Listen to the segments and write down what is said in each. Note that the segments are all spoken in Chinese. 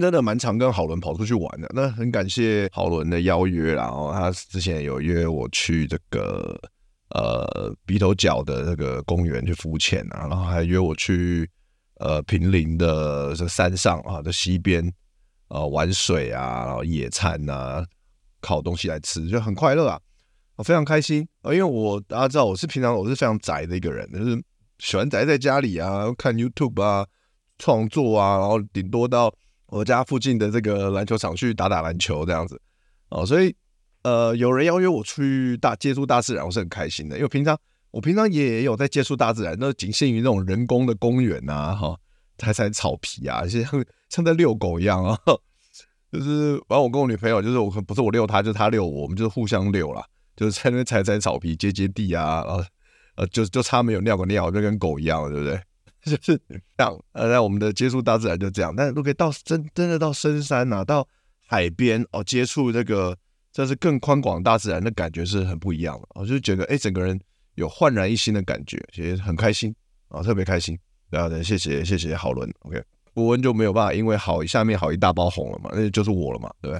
真的蛮常跟好伦跑出去玩的，那很感谢好伦的邀约。然后他之前有约我去这个呃鼻头角的这个公园去浮潜啊，然后还约我去呃平林的这山上啊的溪边呃玩水啊，然后野餐啊，烤东西来吃，就很快乐啊，我非常开心啊。因为我大家知道我是平常我是非常宅的一个人，就是喜欢宅在家里啊，看 YouTube 啊，创作啊，然后顶多到。我家附近的这个篮球场去打打篮球这样子哦，所以呃，有人邀约我去大接触大自然，我是很开心的。因为平常我平常也有在接触大自然，那仅限于那种人工的公园呐，哈，踩踩草皮啊，像像在遛狗一样啊。就是完，我跟我女朋友就是我不是我遛她，就是她遛我，我们就是互相遛啦，就是在那边踩踩草皮、接接地啊，呃呃，就就差没有尿个尿，就跟狗一样，对不对？就是这样，呃，那我们的接触大自然就这样。但如果到真真的到深山呐、啊，到海边哦，接触这个这是更宽广大自然的感觉是很不一样的。我就觉得哎，整个人有焕然一新的感觉，其实很开心啊，特别开心。对啊，对，谢谢谢谢好伦。OK，博恩就没有办法，因为好下面好一大包红了嘛，那就是我了嘛，对不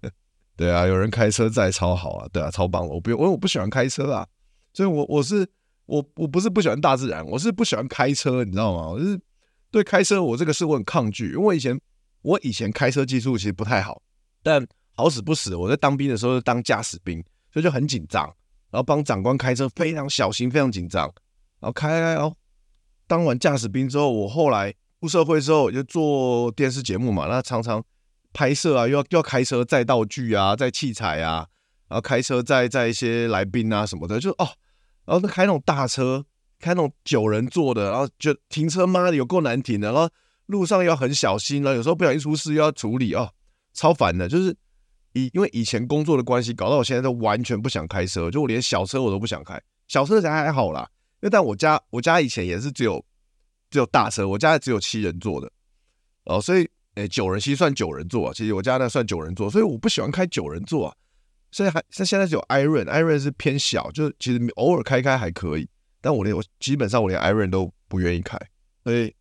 对？对啊，有人开车载超好啊，对啊，超棒。我不用，因为我不喜欢开车啊，所以我我是。我我不是不喜欢大自然，我是不喜欢开车，你知道吗？我是对开车我这个事我很抗拒，因为以前我以前开车技术其实不太好，但好死不死，我在当兵的时候当驾驶兵，所以就很紧张，然后帮长官开车非常小心，非常紧张，然后开开哦，当完驾驶兵之后，我后来出社会之后就做电视节目嘛，那常常拍摄啊，又要又要开车载道具啊，载器材啊，然后开车载载一些来宾啊什么的，就哦。然后他开那种大车，开那种九人座的，然后就停车妈的有够难停的，然后路上要很小心，然后有时候不小心出事又要处理哦，超烦的。就是以因为以前工作的关系，搞到我现在都完全不想开车，就我连小车我都不想开。小车才还好啦，因为但我家我家以前也是只有只有大车，我家只有七人座的哦，所以诶九人其实算九人座啊，其实我家那算九人座，所以我不喜欢开九人座啊。所以还像现在只有 Iron，Iron 是偏小，就其实偶尔开开还可以，但我连我基本上我连 Iron 都不愿意开，所以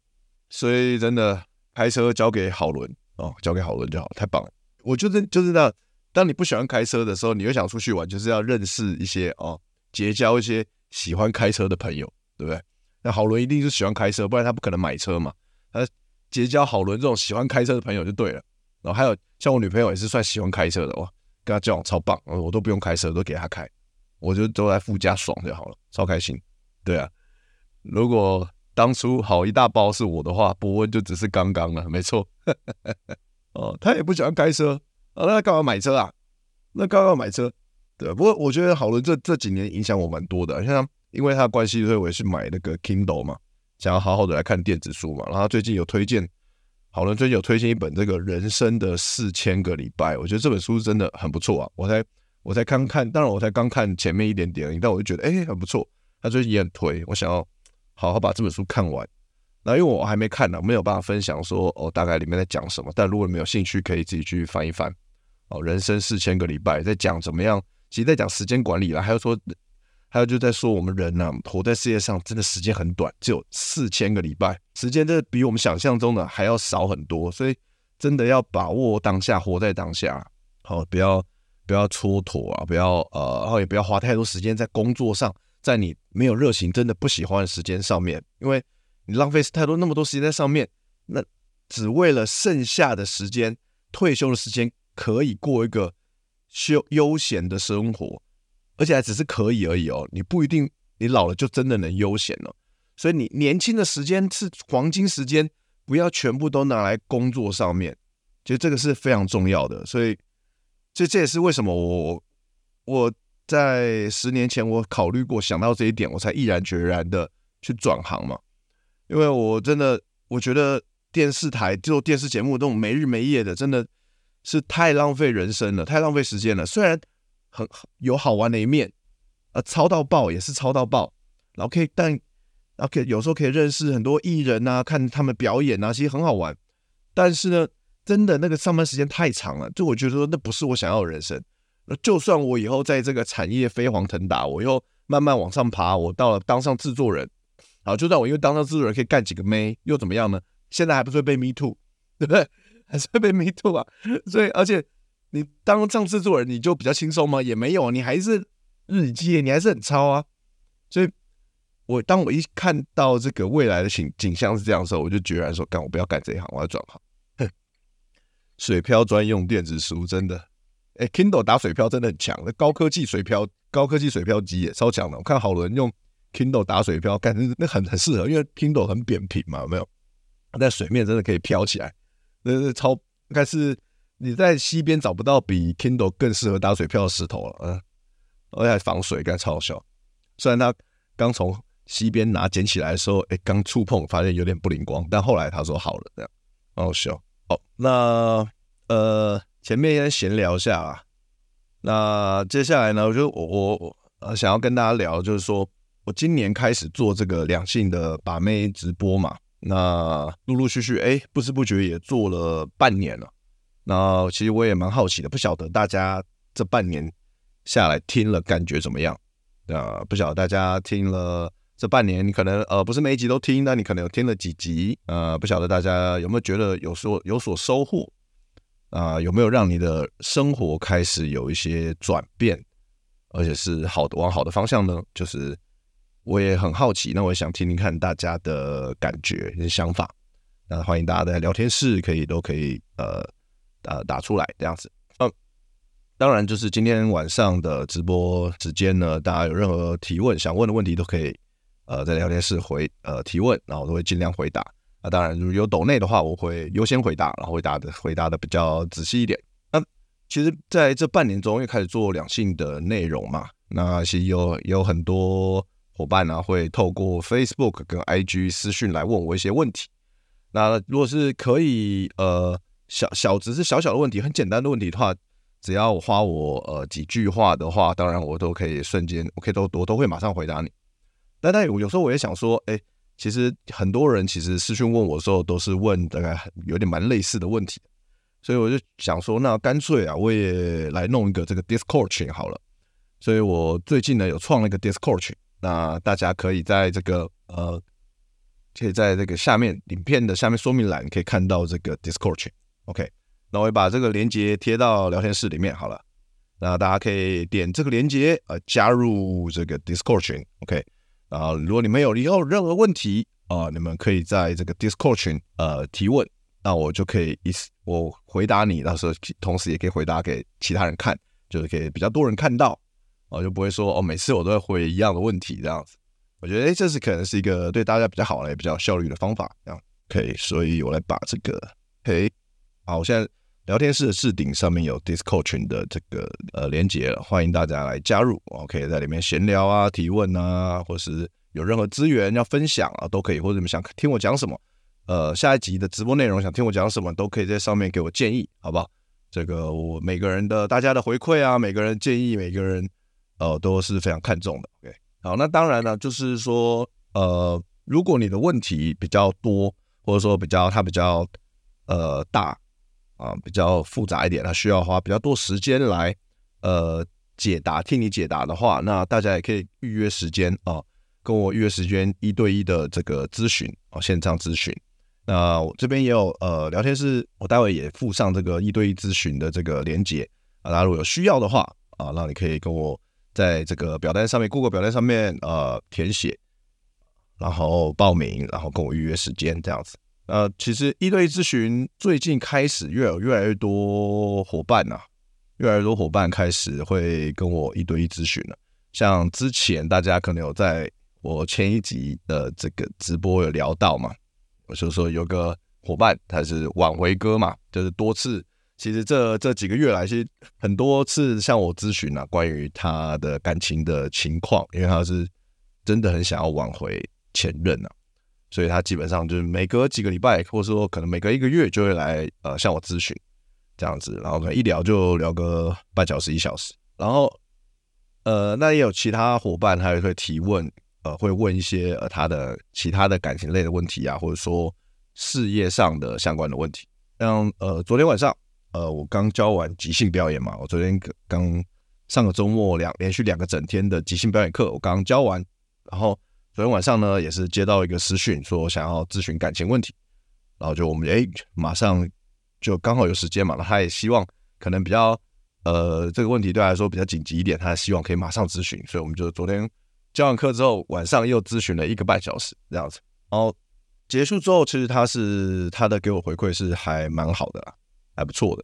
所以真的开车交给好伦哦，交给好伦就好，太棒了。我就是就是那，当你不喜欢开车的时候，你又想出去玩，就是要认识一些哦，结交一些喜欢开车的朋友，对不对？那好伦一定是喜欢开车，不然他不可能买车嘛。他结交好伦这种喜欢开车的朋友就对了。然后还有像我女朋友也是算喜欢开车的哇。跟他交往超棒，我都不用开车，都给他开，我就坐在副驾爽就好了，超开心。对啊，如果当初好一大包是我的话，博恩就只是刚刚了，没错。哦，他也不喜欢开车，哦，那他干嘛买车啊？那干嘛买车？对，不过我觉得好伦这这几年影响我蛮多的，像因为他的关系，所以我也是买那个 Kindle 嘛，想要好好的来看电子书嘛。然后他最近有推荐。好伦最近有推荐一本这个人生的四千个礼拜，我觉得这本书真的很不错啊！我才我才刚看，当然我才刚看前面一点点而已，但我就觉得哎、很不错。他最近也很推，我想要好好把这本书看完。那因为我还没看呢，没有办法分享说哦大概里面在讲什么。但如果你没有兴趣，可以自己去翻一翻。哦，人生四千个礼拜在讲怎么样？其实在讲时间管理啦，还有说。还有就在说我们人呢、啊，活在世界上真的时间很短，只有四千个礼拜，时间真的比我们想象中的还要少很多，所以真的要把握当下，活在当下，好，不要不要蹉跎啊，不要呃，然后也不要花太多时间在工作上，在你没有热情、真的不喜欢的时间上面，因为你浪费太多那么多时间在上面，那只为了剩下的时间退休的时间可以过一个休悠闲的生活，而且还只是可以而已哦。你不一定你老了就真的能悠闲了，所以你年轻的时间是黄金时间，不要全部都拿来工作上面。其实这个是非常重要的，所以这这也是为什么我我在十年前我考虑过想到这一点，我才毅然决然的去转行嘛。因为我真的我觉得电视台做电视节目这种没日没夜的，真的是太浪费人生了，太浪费时间了。虽然很有好玩的一面，呃，超到爆也是超到爆，然后可以但然后可以有时候可以认识很多艺人啊，看他们表演啊，其实很好玩。但是呢。真的那个上班时间太长了，就我觉得说那不是我想要的人生。那就算我以后在这个产业飞黄腾达，我以后慢慢往上爬，我到了当上制作人，好，就算我因为当上制作人可以干几个妹，又怎么样呢？现在还不是被 me too，对不对？还是会被 me too 啊？所以，而且你当上制作人，你就比较轻松吗？也没有，你还是日记，你还是很超啊。所以，我当我一看到这个未来的景景象是这样的时候，我就决然说，干我不要干这一行，我要转行。水漂专用电子书真的，哎，Kindle 打水漂真的很强，那高科技水漂，高科技水漂机也超强的。我看好多人用 Kindle 打水漂，感觉那很很适合，因为 Kindle 很扁平嘛，有没有？在水面真的可以飘起来，那是超，应该是你在西边找不到比 Kindle 更适合打水漂的石头了，嗯，而且还防水，感觉超好笑。虽然他刚从西边拿捡起来的时候，哎，刚触碰发现有点不灵光，但后来他说好了，这样，好笑。好，那呃，前面先闲聊一下啊。那接下来呢，我就我我呃想要跟大家聊，就是说我今年开始做这个两性的把妹直播嘛。那陆陆续续，哎，不知不觉也做了半年了。那其实我也蛮好奇的，不晓得大家这半年下来听了感觉怎么样？啊，不晓得大家听了。这半年你可能呃不是每一集都听，但你可能有听了几集，呃不晓得大家有没有觉得有所有所收获啊、呃？有没有让你的生活开始有一些转变，而且是好的往好的方向呢？就是我也很好奇，那我也想听听看大家的感觉、想法。那欢迎大家在聊天室可以都可以呃呃打出来这样子。嗯，当然就是今天晚上的直播时间呢，大家有任何提问想问的问题都可以。呃，在聊天室回呃提问，然后都会尽量回答。那当然，如果有抖内的话，我会优先回答，然后回答的回答的比较仔细一点。那其实在这半年中，又开始做两性的内容嘛，那其实有有很多伙伴呢、会透过 Facebook 跟 IG 私讯来问我一些问题。那如果是可以呃小小只是小小的问题，很简单的问题的话，只要我花我呃几句话的话，当然我都可以瞬间，我可以都我都会马上回答你。但但有时候我也想说，哎，其实很多人其实私讯问我的时候，都是问大概有点蛮类似的问题，所以我就想说，那干脆啊，我也来弄一个这个 Discord 群好了。所以我最近呢有创了一个 Discord 群，那大家可以在这个呃，可以在这个下面影片的下面说明栏可以看到这个 Discord 群。OK，那我会把这个链接贴到聊天室里面好了，那大家可以点这个链接呃加入这个 Discord 群。OK。啊，如果你们有以后任何问题啊，你们可以在这个 Discord 群呃提问，那我就可以一次我回答你，到时候同时也可以回答给其他人看，就是可以比较多人看到，哦，就不会说哦每次我都会回一样的问题这样子。我觉得诶，这是可能是一个对大家比较好的也比较效率的方法，这样可以，所以我来把这个，嘿，好，我现在。聊天室的置顶上面有 Discord 群的这个呃连接，欢迎大家来加入。我可以在里面闲聊啊、提问啊，或是有任何资源要分享啊，都可以。或者你们想听我讲什么，呃，下一集的直播内容想听我讲什么，都可以在上面给我建议，好不好？这个我每个人的大家的回馈啊，每个人建议，每个人呃都是非常看重的。OK，好，那当然呢，就是说呃，如果你的问题比较多，或者说比较它比较呃大。啊，比较复杂一点，它需要花比较多时间来呃解答，替你解答的话，那大家也可以预约时间啊，跟我预约时间一对一的这个咨询啊，线上咨询。那我这边也有呃聊天室，我待会也附上这个一对一咨询的这个连接啊，大家如果有需要的话啊，那你可以跟我在这个表单上面，Google 表单上面呃填写，然后报名，然后跟我预约时间这样子。呃，其实一对一咨询最近开始越有越来越多伙伴呐、越来越多伙伴开始会跟我一对一咨询了。像之前大家可能有在我前一集的这个直播有聊到嘛，我就说有个伙伴他是挽回哥嘛，就是多次，其实这这几个月来，其实很多次向我咨询啊，关于他的感情的情况，因为他是真的很想要挽回前任啊。所以他基本上就是每隔几个礼拜，或者说可能每隔一个月就会来呃向我咨询这样子，然后可能一聊就聊个半小时一小时，然后呃那也有其他伙伴他也会提问，呃会问一些呃他的其他的感情类的问题啊，或者说事业上的相关的问题。像呃昨天晚上呃我刚教完即兴表演嘛，我昨天刚上个周末两连续两个整天的即兴表演课，我刚教完，然后。昨天晚上呢，也是接到一个私讯，说想要咨询感情问题，然后就我们哎，马上就刚好有时间嘛，他也希望可能比较呃这个问题对他来说比较紧急一点，他希望可以马上咨询，所以我们就昨天教完课之后，晚上又咨询了一个半小时这样子，然后结束之后，其实他是他的给我回馈是还蛮好的，还不错的，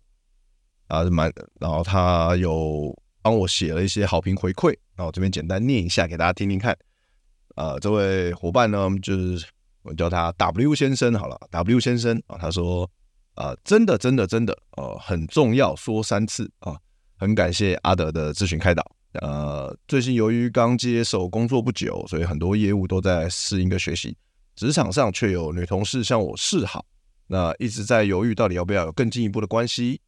啊蛮，然后他有帮我写了一些好评回馈，然后这边简单念一下给大家听听看。呃，这位伙伴呢，就是我叫他 W 先生好了，W 先生啊，他说，呃，真的，真的，真的，呃，很重要，说三次啊，很感谢阿德的咨询开导。呃，最近由于刚接手工作不久，所以很多业务都在适应跟学习，职场上却有女同事向我示好，那一直在犹豫到底要不要有更进一步的关系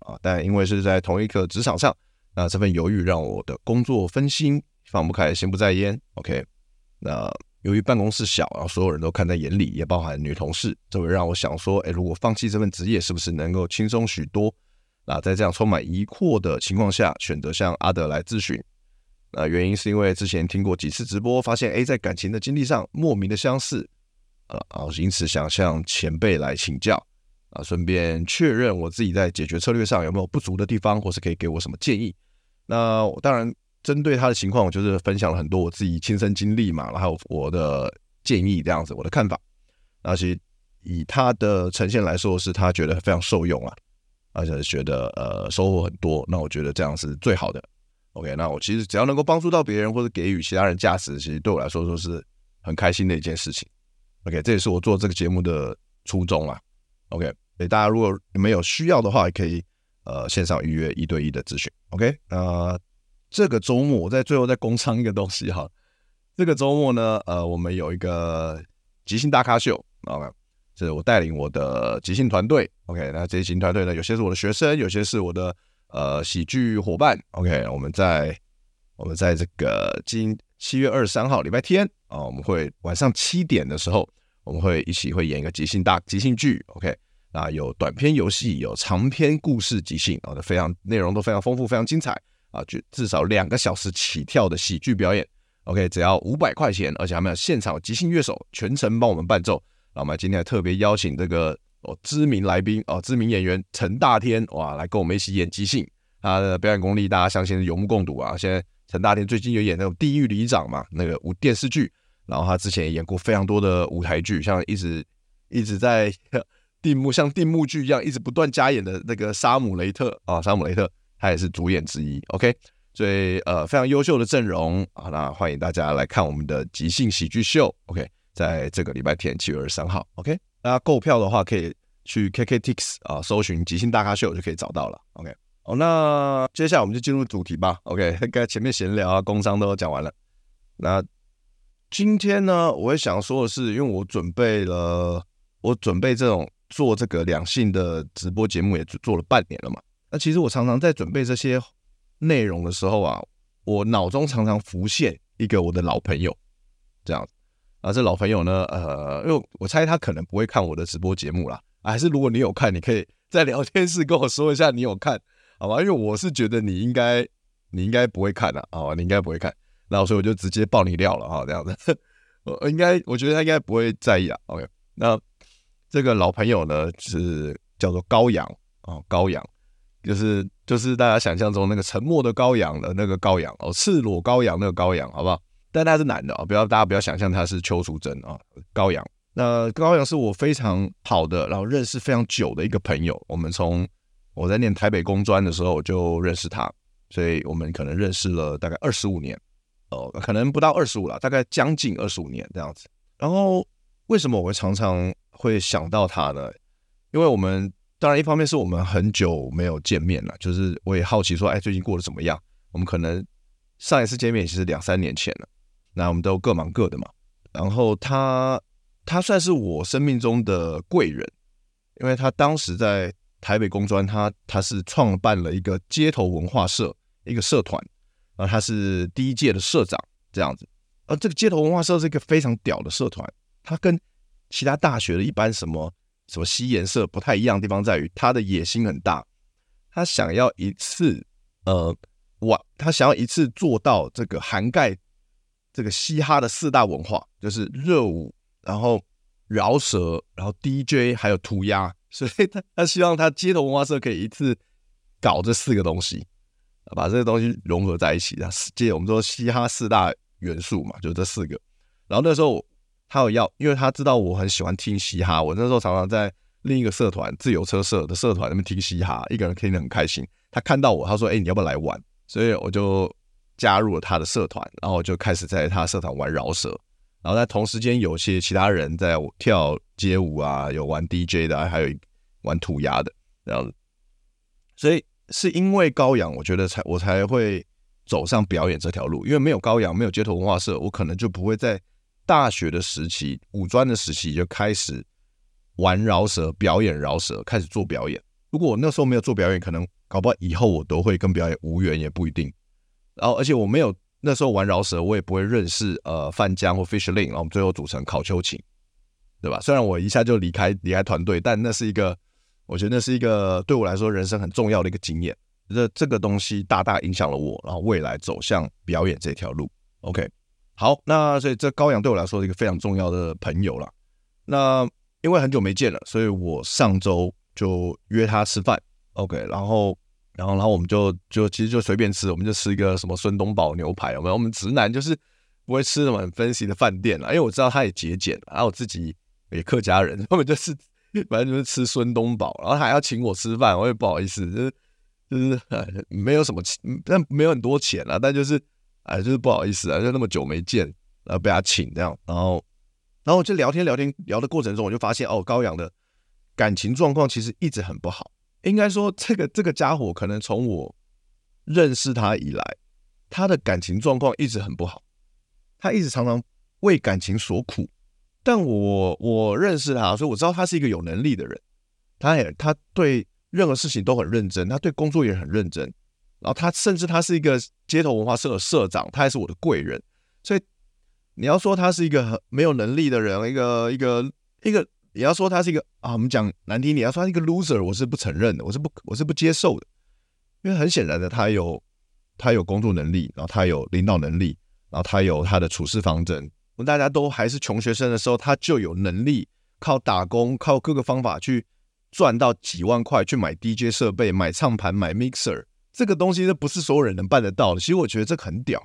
啊，但因为是在同一个职场上，那这份犹豫让我的工作分心，放不开，心不在焉。OK。那由于办公室小，然后所有人都看在眼里，也包含女同事，这会让我想说，哎，如果放弃这份职业，是不是能够轻松许多？那在这样充满疑惑的情况下，选择向阿德来咨询。那原因是因为之前听过几次直播，发现哎，在感情的经历上莫名的相似，呃，然后因此想向前辈来请教，啊，顺便确认我自己在解决策略上有没有不足的地方，或是可以给我什么建议。那当然。针对他的情况，我就是分享了很多我自己亲身经历嘛，然后我的建议这样子，我的看法。那其实以他的呈现来说，是他觉得非常受用啊，而且觉得呃收获很多。那我觉得这样是最好的。OK，那我其实只要能够帮助到别人或者给予其他人价值，其实对我来说都是很开心的一件事情。OK，这也是我做这个节目的初衷啊。OK，所以大家如果你们有需要的话，也可以呃线上预约一对一的咨询。OK，呃。这个周末，我在最后再工商一个东西哈。这个周末呢，呃，我们有一个即兴大咖秀，OK，是我带领我的即兴团队，OK，那即兴团队呢，有些是我的学生，有些是我的呃喜剧伙伴，OK，我们在我们在这个今七月二十三号礼拜天啊，我们会晚上七点的时候，我们会一起会演一个即兴大即兴剧，OK，啊，有短篇游戏，有长篇故事即兴，啊，都非常内容都非常丰富，非常精彩。啊，就至少两个小时起跳的喜剧表演，OK，只要五百块钱，而且还没有现场即兴乐手全程帮我们伴奏。那我们今天特别邀请这个哦知名来宾哦，知名演员陈大天哇，来跟我们一起演即兴。他的表演功力大家相信是有目共睹啊。现在陈大天最近有演那种《地狱里长》嘛，那个舞电视剧，然后他之前也演过非常多的舞台剧，像一直一直在 定目像定目剧一样一直不断加演的那个沙姆雷特啊，沙姆雷特。他也是主演之一，OK，所以呃非常优秀的阵容啊，那欢迎大家来看我们的即兴喜剧秀，OK，在这个礼拜天七月二十三号，OK，大家购票的话可以去 KKTix 啊搜寻即兴大咖秀就可以找到了，OK，好，那接下来我们就进入主题吧，OK，刚才前面闲聊啊、工商都讲完了，那今天呢，我会想说的是，因为我准备了，我准备这种做这个两性的直播节目也做了半年了嘛。那其实我常常在准备这些内容的时候啊，我脑中常常浮现一个我的老朋友，这样子啊，这老朋友呢，呃，因为我猜他可能不会看我的直播节目啦，啊，还是如果你有看，你可以 在聊天室跟我说一下你有看，好吧？因为我是觉得你应该你应该不会看的，啊，你应该不会看，然后所以我就直接爆你料了哈，这样子，我应该我觉得他应该不会在意啊，OK？那这个老朋友呢是叫做高阳啊，高阳。就是就是大家想象中那个沉默的羔羊的那个羔羊哦，赤裸羔羊那个羔羊，好不好？但他是男的啊，不要大家不要想象他是邱淑贞啊，羔羊。那高阳是我非常好的，然后认识非常久的一个朋友。我们从我在念台北工专的时候就认识他，所以我们可能认识了大概二十五年，哦，可能不到二十五了，大概将近二十五年这样子。然后为什么我会常常会想到他呢？因为我们当然一方面是我们很久没有见面了，就是我也好奇说，哎，最近过得怎么样？我们可能上一次见面其实两三年前了，那我们都各忙各的嘛。然后他他算是我生命中的贵人，因为他当时在台北工专，他他是创办了一个街头文化社一个社团，然后他是第一届的社长这样子。而这个街头文化社是一个非常屌的社团，他跟其他大学的一般什么什么西颜色不太一样的地方在于，他的野心很大，他想要一次呃，哇，他想要一次做到这个涵盖这个嘻哈的四大文化，就是热舞，然后饶舌，然后 DJ，还有涂鸦，所以他他希望他街头文化社可以一次搞这四个东西，把这个东西融合在一起，然后，借我们说嘻哈四大。元素嘛，就这四个。然后那时候他有要，因为他知道我很喜欢听嘻哈，我那时候常常在另一个社团自由车社的社团那边听嘻哈，一个人听得很开心。他看到我，他说：“哎，你要不要来玩？”所以我就加入了他的社团，然后我就开始在他的社团玩饶舌。然后在同时间，有些其他人在跳街舞啊，有玩 DJ 的，还有玩涂鸦的这样子。所以是因为高阳，我觉得才我才会。走上表演这条路，因为没有高阳，没有街头文化社，我可能就不会在大学的时期、五专的时期就开始玩饶舌、表演饶舌，开始做表演。如果我那时候没有做表演，可能搞不好以后我都会跟表演无缘，也不一定。然后，而且我没有那时候玩饶舌，我也不会认识呃范江或 Fish Lin，然后我们最后组成考秋琴，对吧？虽然我一下就离开离开团队，但那是一个，我觉得那是一个对我来说人生很重要的一个经验。这这个东西大大影响了我，然后未来走向表演这条路。OK，好，那所以这高阳对我来说是一个非常重要的朋友了。那因为很久没见了，所以我上周就约他吃饭。OK，然后然后然后我们就就其实就随便吃，我们就吃一个什么孙东宝牛排。我们？我们直男就是不会吃什么很 fancy 的饭店了，因为我知道他也节俭，然后我自己也客家人，后面就是反正就是吃孙东宝，然后他还要请我吃饭，我也不好意思，就是。就 是没有什么钱，但没有很多钱啊，但就是哎，就是不好意思啊，就那么久没见，然后被他请这样，然后然后就聊天聊天聊的过程中，我就发现哦，高阳的感情状况其实一直很不好。应该说，这个这个家伙可能从我认识他以来，他的感情状况一直很不好，他一直常常为感情所苦。但我我认识他，所以我知道他是一个有能力的人，他也他对。任何事情都很认真，他对工作也很认真。然后他甚至他是一个街头文化社的社长，他还是我的贵人。所以你要说他是一个很没有能力的人，一个一个一个，你要说他是一个啊，我们讲难听，你要说他是一个 loser，我是不承认的，我是不我是不接受的。因为很显然的，他有他有工作能力，然后他有领导能力，然后他有他的处事方针。我们大家都还是穷学生的时候，他就有能力靠打工，靠各个方法去。赚到几万块去买 DJ 设备、买唱盘、买 mixer，这个东西这不是所有人能办得到的。其实我觉得这很屌，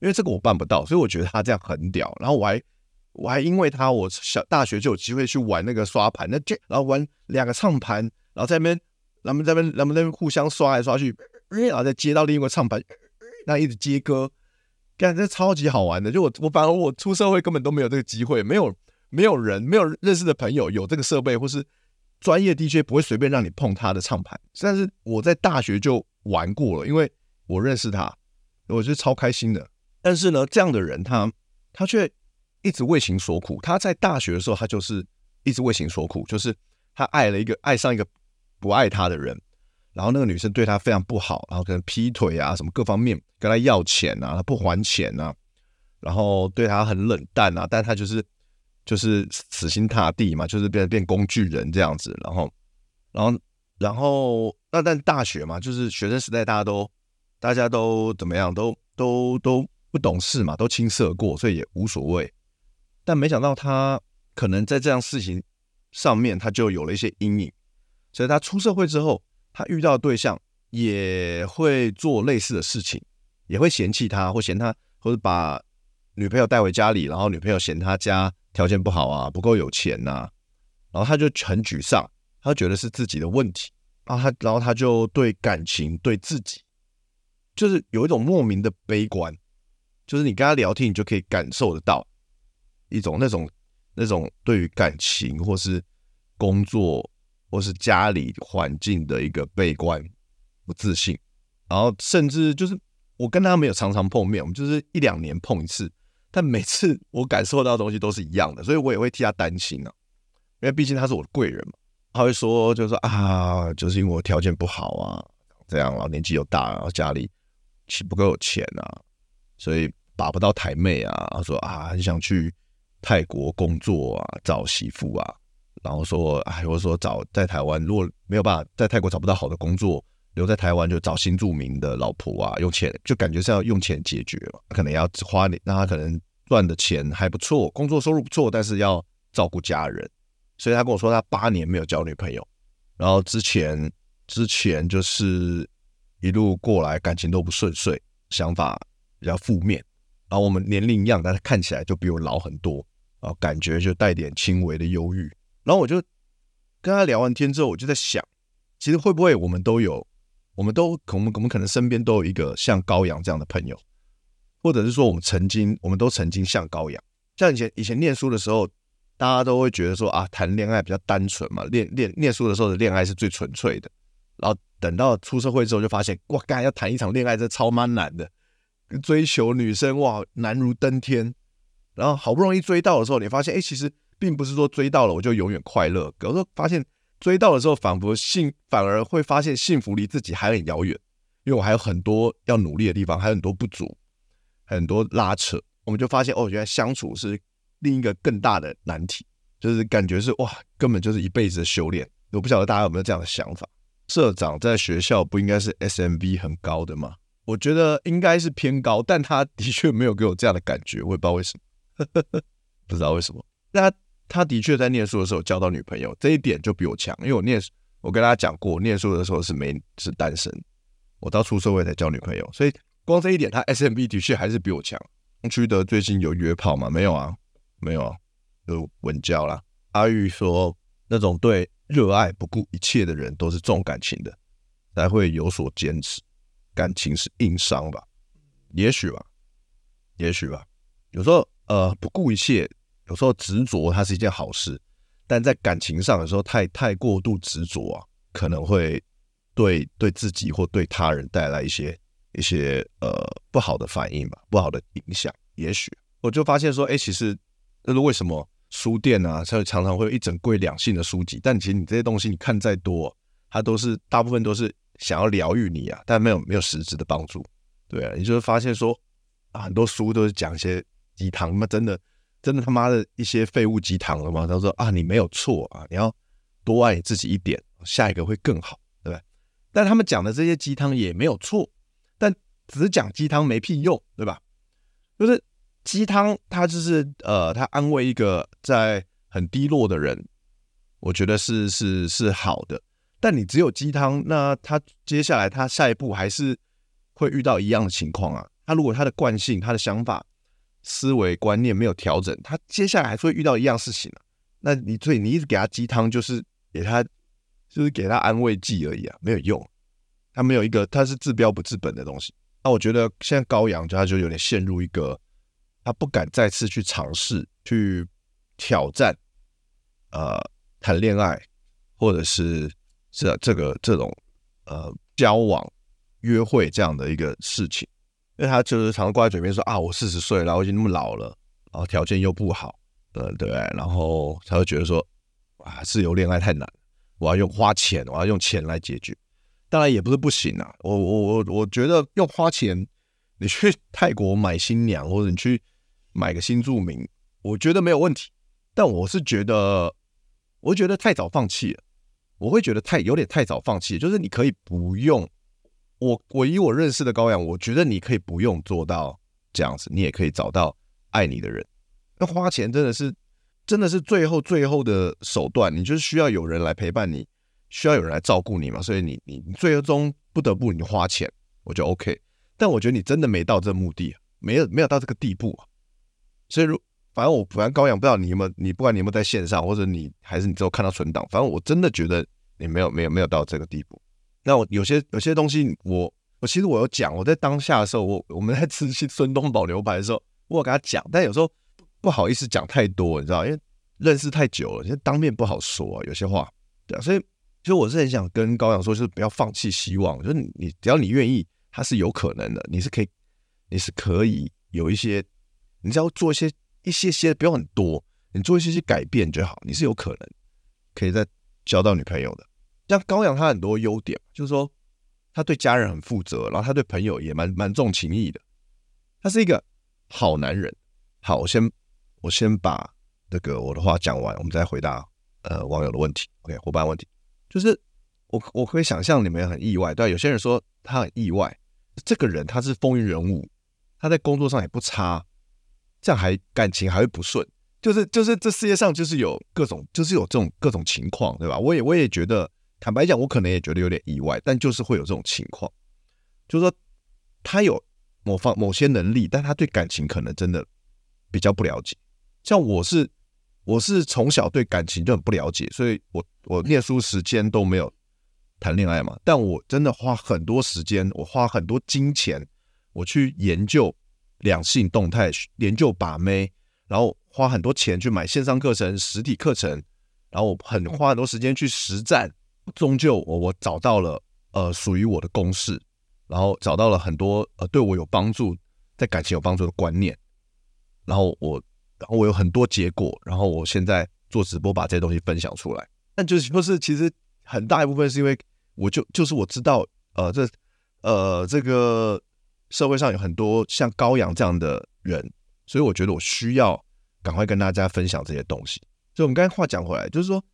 因为这个我办不到，所以我觉得他这样很屌。然后我还我还因为他，我小大学就有机会去玩那个刷盘，那这然后玩两个唱盘，然后在那边，咱们在那边，咱们在那边互相刷来刷去，然后再接到另一个唱盘，那一直接歌，感觉超级好玩的。就我我反而我出社会根本都没有这个机会，没有没有人没有认识的朋友有这个设备或是。专业 DJ 不会随便让你碰他的唱盘，但是我在大学就玩过了，因为我认识他，我觉得超开心的。但是呢，这样的人他他却一直为情所苦。他在大学的时候，他就是一直为情所苦，就是他爱了一个爱上一个不爱他的人，然后那个女生对他非常不好，然后可能劈腿啊什么各方面跟他要钱啊，他不还钱啊，然后对他很冷淡啊，但他就是。就是死心塌地嘛，就是变变工具人这样子，然后，然后，然后，那但大学嘛，就是学生时代，大家都大家都怎么样，都都都不懂事嘛，都青涩过，所以也无所谓。但没想到他可能在这样事情上面，他就有了一些阴影，所以他出社会之后，他遇到对象也会做类似的事情，也会嫌弃他，或嫌他，或者把女朋友带回家里，然后女朋友嫌他家。条件不好啊，不够有钱呐、啊，然后他就很沮丧，他觉得是自己的问题，然后他然后他就对感情对自己，就是有一种莫名的悲观，就是你跟他聊天，你就可以感受得到一种那种那种对于感情或是工作或是家里环境的一个悲观不自信，然后甚至就是我跟他没有常常碰面，我们就是一两年碰一次。但每次我感受到的东西都是一样的，所以我也会替他担心啊，因为毕竟他是我的贵人嘛。他会说，就是啊，就是因为我条件不好啊，这样，然后年纪又大，然后家里岂不够有钱啊，所以把不到台妹啊。他说啊，很想去泰国工作啊，找媳妇啊，然后说，哎，我说找在台湾，如果没有办法在泰国找不到好的工作。留在台湾就找新住民的老婆啊，用钱就感觉是要用钱解决嘛，可能要花，那他可能赚的钱还不错，工作收入不错，但是要照顾家人，所以他跟我说他八年没有交女朋友，然后之前之前就是一路过来感情都不顺遂，想法比较负面，然后我们年龄一样，但是看起来就比我老很多，然后感觉就带点轻微的忧郁，然后我就跟他聊完天之后，我就在想，其实会不会我们都有。我们都，我们我们可能身边都有一个像高阳这样的朋友，或者是说，我们曾经，我们都曾经像高阳，像以前以前念书的时候，大家都会觉得说啊，谈恋爱比较单纯嘛，恋恋念书的时候的恋爱是最纯粹的，然后等到出社会之后，就发现哇，刚才要谈一场恋爱，这超蛮难的，追求女生哇，难如登天，然后好不容易追到的时候，你发现哎，其实并不是说追到了我就永远快乐，有时候发现。追到的时候，仿佛幸反而会发现幸福离自己还很遥远，因为我还有很多要努力的地方，还有很多不足，很多拉扯。我们就发现，哦，原来相处是另一个更大的难题，就是感觉是哇，根本就是一辈子的修炼。我不晓得大家有没有这样的想法？社长在学校不应该是 SMV 很高的吗？我觉得应该是偏高，但他的确没有给我这样的感觉，我也不知道为什么，不知道为什么。那他。他的确在念书的时候交到女朋友，这一点就比我强，因为我念，我跟大家讲过，念书的时候是没是单身，我到出社会才交女朋友，所以光这一点，他 SMB 的确还是比我强。曲德最近有约炮吗？没有啊，没有啊，就稳交啦。阿玉说，那种对热爱不顾一切的人都是重感情的，才会有所坚持。感情是硬伤吧？也许吧，也许吧。有时候呃，不顾一切。有时候执着它是一件好事，但在感情上有时候太太过度执着啊，可能会对对自己或对他人带来一些一些呃不好的反应吧，不好的影响。也许我就发现说，哎，其实那是为什么书店啊，它常常会有一整柜两性的书籍，但其实你这些东西你看再多，它都是大部分都是想要疗愈你啊，但没有没有实质的帮助。对啊，你就会发现说啊，很多书都是讲一些鸡汤，那真的。真的他妈的一些废物鸡汤了吗？他说啊，你没有错啊，你要多爱自己一点，下一个会更好，对不对？但他们讲的这些鸡汤也没有错，但只讲鸡汤没屁用，对吧？就是鸡汤，它就是呃，它安慰一个在很低落的人，我觉得是是是好的。但你只有鸡汤，那他接下来他下一步还是会遇到一样的情况啊。他如果他的惯性，他的想法。思维观念没有调整，他接下来还是会遇到一样事情啊。那你所以你一直给他鸡汤，就是给他就是给他安慰剂而已啊，没有用。他没有一个，他是治标不治本的东西。那我觉得现在高阳他就有点陷入一个，他不敢再次去尝试去挑战，呃，谈恋爱或者是这这个这种呃交往约会这样的一个事情。因为他就是常常挂在嘴边说啊，我四十岁了，我已经那么老了，然后条件又不好，呃，对，然后他会觉得说，啊，自由恋爱太难，我要用花钱，我要用钱来解决。当然也不是不行啊，我我我我觉得用花钱，你去 泰国买新娘，或者你去买个新住民，我觉得没有问题。但我是觉得，我觉得太早放弃了，我会觉得太有点太早放弃，就是你可以不用。我我以我认识的高阳，我觉得你可以不用做到这样子，你也可以找到爱你的人。那花钱真的是真的是最后最后的手段，你就是需要有人来陪伴你，需要有人来照顾你嘛。所以你你最终不得不你花钱，我就 OK。但我觉得你真的没到这目的，没有没有到这个地步啊。所以如反正我反正高阳不知道你有没有，你不管你有没有在线上，或者你还是你之后看到存档，反正我真的觉得你没有没有没有到这个地步。那我有些有些东西我，我其实我有讲，我在当下的时候，我我们在吃孙东宝牛排的时候，我有跟他讲，但有时候不好意思讲太多，你知道，因为认识太久了，其实当面不好说啊，有些话，对啊，所以其实我是很想跟高阳说，就是不要放弃希望，就是你只要你愿意，它是有可能的，你是可以，你是可以有一些，你只要做一些一些些，不用很多，你做一些些改变就好，你是有可能可以再交到女朋友的。像高阳他很多优点，就是说他对家人很负责，然后他对朋友也蛮蛮重情义的，他是一个好男人。好，我先我先把这个我的话讲完，我们再回答呃网友的问题。OK，伙伴问题就是我我可以想象你们很意外，对，有些人说他很意外，这个人他是风云人物，他在工作上也不差，这样还感情还会不顺，就是就是这世界上就是有各种就是有这种各种情况，对吧？我也我也觉得。坦白讲，我可能也觉得有点意外，但就是会有这种情况，就是说他有某方某些能力，但他对感情可能真的比较不了解。像我是我是从小对感情就很不了解，所以我我念书时间都没有谈恋爱嘛。但我真的花很多时间，我花很多金钱，我去研究两性动态，研究把妹，然后花很多钱去买线上课程、实体课程，然后很花很多时间去实战。终究我我找到了呃属于我的公式，然后找到了很多呃对我有帮助，在感情有帮助的观念，然后我然后我有很多结果，然后我现在做直播把这些东西分享出来。但就是说是其实很大一部分是因为我就就是我知道呃这呃这个社会上有很多像高阳这样的人，所以我觉得我需要赶快跟大家分享这些东西。所以我们刚才话讲回来，就是说。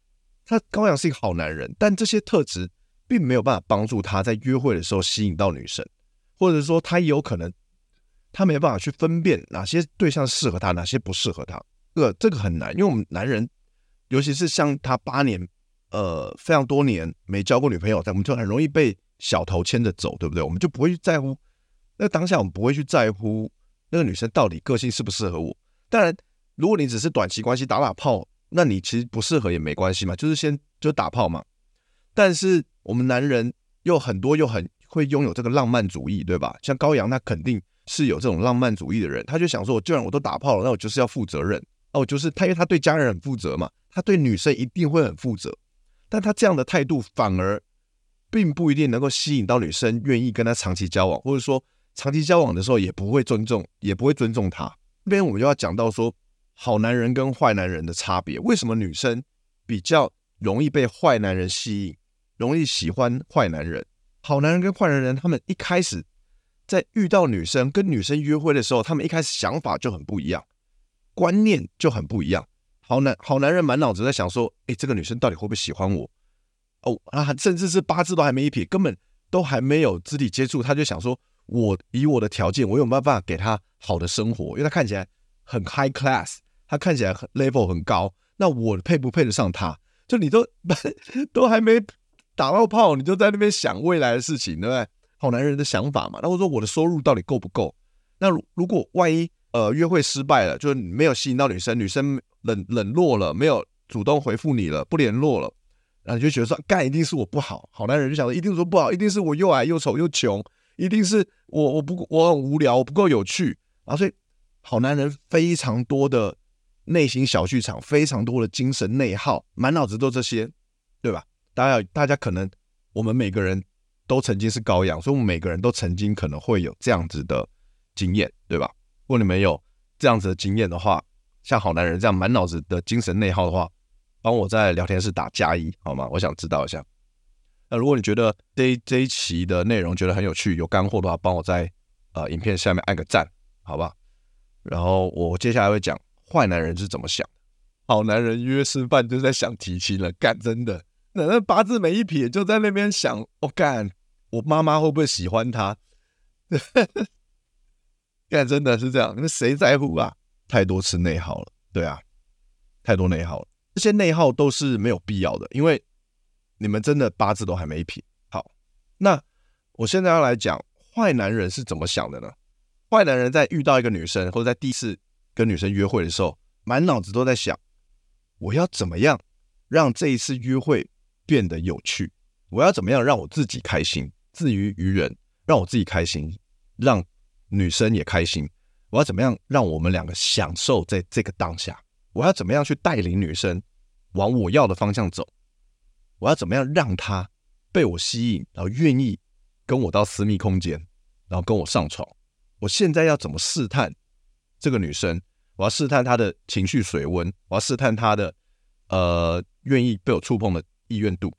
他高阳是一个好男人，但这些特质并没有办法帮助他在约会的时候吸引到女生，或者说他也有可能他没办法去分辨哪些对象适合他，哪些不适合他。这个这个很难，因为我们男人，尤其是像他八年呃非常多年没交过女朋友，但我们就很容易被小头牵着走，对不对？我们就不会在乎那当下，我们不会去在乎那个女生到底个性适不适合我。当然，如果你只是短期关系打打炮。那你其实不适合也没关系嘛，就是先就打炮嘛。但是我们男人又很多又很会拥有这个浪漫主义，对吧？像高阳，他肯定是有这种浪漫主义的人，他就想说，我既然我都打炮了，那我就是要负责任。哦，就是他，因为他对家人很负责嘛，他对女生一定会很负责。但他这样的态度反而并不一定能够吸引到女生愿意跟他长期交往，或者说长期交往的时候也不会尊重，也不会尊重他。这边我们就要讲到说。好男人跟坏男人的差别，为什么女生比较容易被坏男人吸引，容易喜欢坏男人？好男人跟坏男人，他们一开始在遇到女生跟女生约会的时候，他们一开始想法就很不一样，观念就很不一样。好男好男人满脑子在想说，诶，这个女生到底会不会喜欢我？哦啊，甚至是八字都还没一撇，根本都还没有肢体接触，他就想说，我以我的条件，我有没办法给他好的生活？因为他看起来很 high class。他看起来很 level 很高，那我配不配得上他？就你都 都还没打到炮，你就在那边想未来的事情，对不对？好男人的想法嘛。那我说我的收入到底够不够？那如果万一呃约会失败了，就是没有吸引到女生，女生冷冷落了，没有主动回复你了，不联络了，然后你就觉得说干一定是我不好。好男人就想说一定说不好，一定是我又矮又丑又穷，一定是我我不我很无聊，我不够有趣。然后所以好男人非常多的。内心小剧场非常多的精神内耗，满脑子都这些，对吧？大家大家可能我们每个人都曾经是羔羊，所以我们每个人都曾经可能会有这样子的经验，对吧？如果你没有这样子的经验的话，像好男人这样满脑子的精神内耗的话，帮我在聊天室打加一好吗？我想知道一下。那如果你觉得这这一期的内容觉得很有趣、有干货的话，帮我在呃影片下面按个赞，好吧？然后我接下来会讲。坏男人是怎么想？好男人约吃饭就在想提亲了，干真的？那那八字没一撇就在那边想，我、哦、干，我妈妈会不会喜欢他？干真的是这样？那谁在乎啊？太多次内耗了，对啊，太多内耗了。这些内耗都是没有必要的，因为你们真的八字都还没一撇。好，那我现在要来讲坏男人是怎么想的呢？坏男人在遇到一个女生，或者在第一次。跟女生约会的时候，满脑子都在想，我要怎么样让这一次约会变得有趣？我要怎么样让我自己开心，自娱于人，让我自己开心，让女生也开心。我要怎么样让我们两个享受在这个当下？我要怎么样去带领女生往我要的方向走？我要怎么样让她被我吸引，然后愿意跟我到私密空间，然后跟我上床？我现在要怎么试探这个女生？我要试探她的情绪水温，我要试探她的呃愿意被我触碰的意愿度。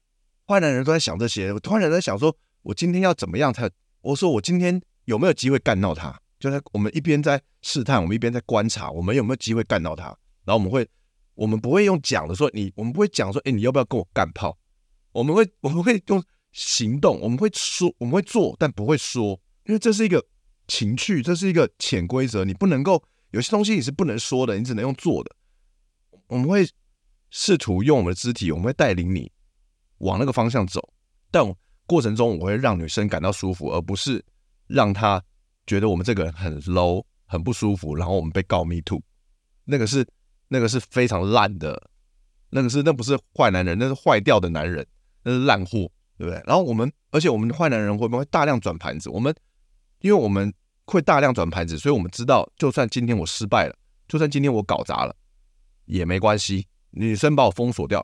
坏男人都在想这些，我突然在想说，我今天要怎么样才？我说我今天有没有机会干到她？就在我们一边在试探，我们一边在观察，我们有没有机会干到他？然后我们会，我们不会用讲的说你，我们不会讲说，哎，你要不要跟我干炮？我们会，我们会用行动，我们会说，我们会做，但不会说，因为这是一个情趣，这是一个潜规则，你不能够有些东西你是不能说的，你只能用做的。我们会试图用我们的肢体，我们会带领你往那个方向走，但过程中我会让女生感到舒服，而不是让她。觉得我们这个人很 low，很不舒服，然后我们被告 me too，那个是那个是非常烂的，那个是那不是坏男人，那是坏掉的男人，那是烂货，对不对？然后我们，而且我们坏男人会不会大量转盘子？我们因为我们会大量转盘子，所以我们知道，就算今天我失败了，就算今天我搞砸了，也没关系，女生把我封锁掉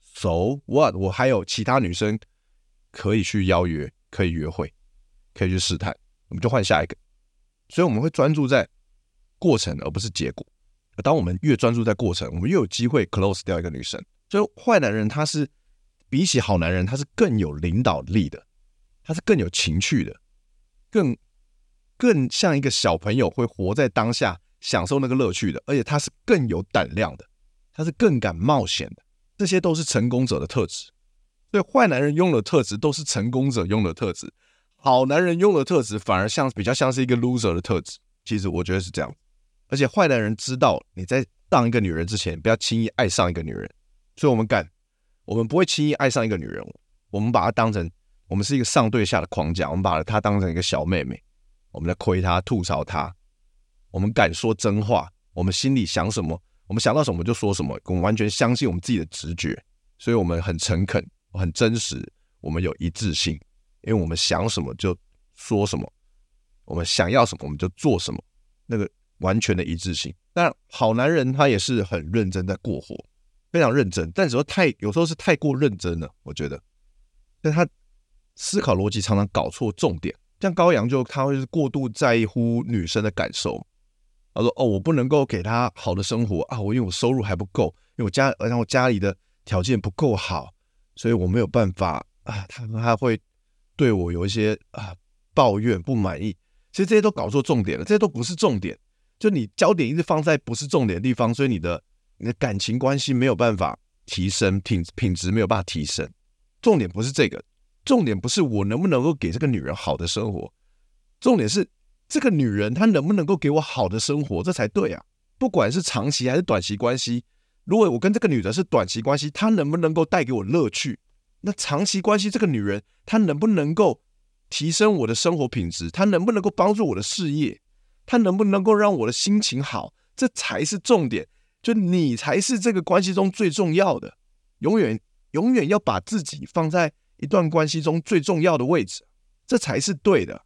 ，so what？我还有其他女生可以去邀约，可以约会，可以去试探，我们就换下一个。所以我们会专注在过程，而不是结果。当我们越专注在过程，我们越有机会 close 掉一个女生。所以坏男人他是比起好男人，他是更有领导力的，他是更有情趣的，更更像一个小朋友会活在当下，享受那个乐趣的。而且他是更有胆量的，他是更敢冒险的。这些都是成功者的特质。所以坏男人用的特质都是成功者用的特质。好男人用的特质反而像比较像是一个 loser 的特质，其实我觉得是这样。而且坏男人知道你在当一个女人之前，不要轻易爱上一个女人，所以我们敢，我们不会轻易爱上一个女人，我们把她当成我们是一个上对下的框架，我们把她当成一个小妹妹，我们在亏她、吐槽她，我们敢说真话，我们心里想什么，我们想到什么就说什么，我们完全相信我们自己的直觉，所以我们很诚恳、很真实，我们有一致性。因为我们想什么就说什么，我们想要什么我们就做什么，那个完全的一致性。但好男人他也是很认真在过活，非常认真，但有时候太有时候是太过认真了，我觉得。但他思考逻辑常常搞错重点，像高阳就他会是过度在乎女生的感受。他说：“哦，我不能够给他好的生活啊，我因为我收入还不够，因为我家，而且我家里的条件不够好，所以我没有办法啊。”他他会。对我有一些啊抱怨不满意，其实这些都搞错重点了，这些都不是重点。就你焦点一直放在不是重点的地方，所以你的你的感情关系没有办法提升，品品质没有办法提升。重点不是这个，重点不是我能不能够给这个女人好的生活，重点是这个女人她能不能够给我好的生活，这才对啊。不管是长期还是短期关系，如果我跟这个女的是短期关系，她能不能够带给我乐趣？那长期关系，这个女人她能不能够提升我的生活品质？她能不能够帮助我的事业？她能不能够让我的心情好？这才是重点。就你才是这个关系中最重要的，永远永远要把自己放在一段关系中最重要的位置，这才是对的。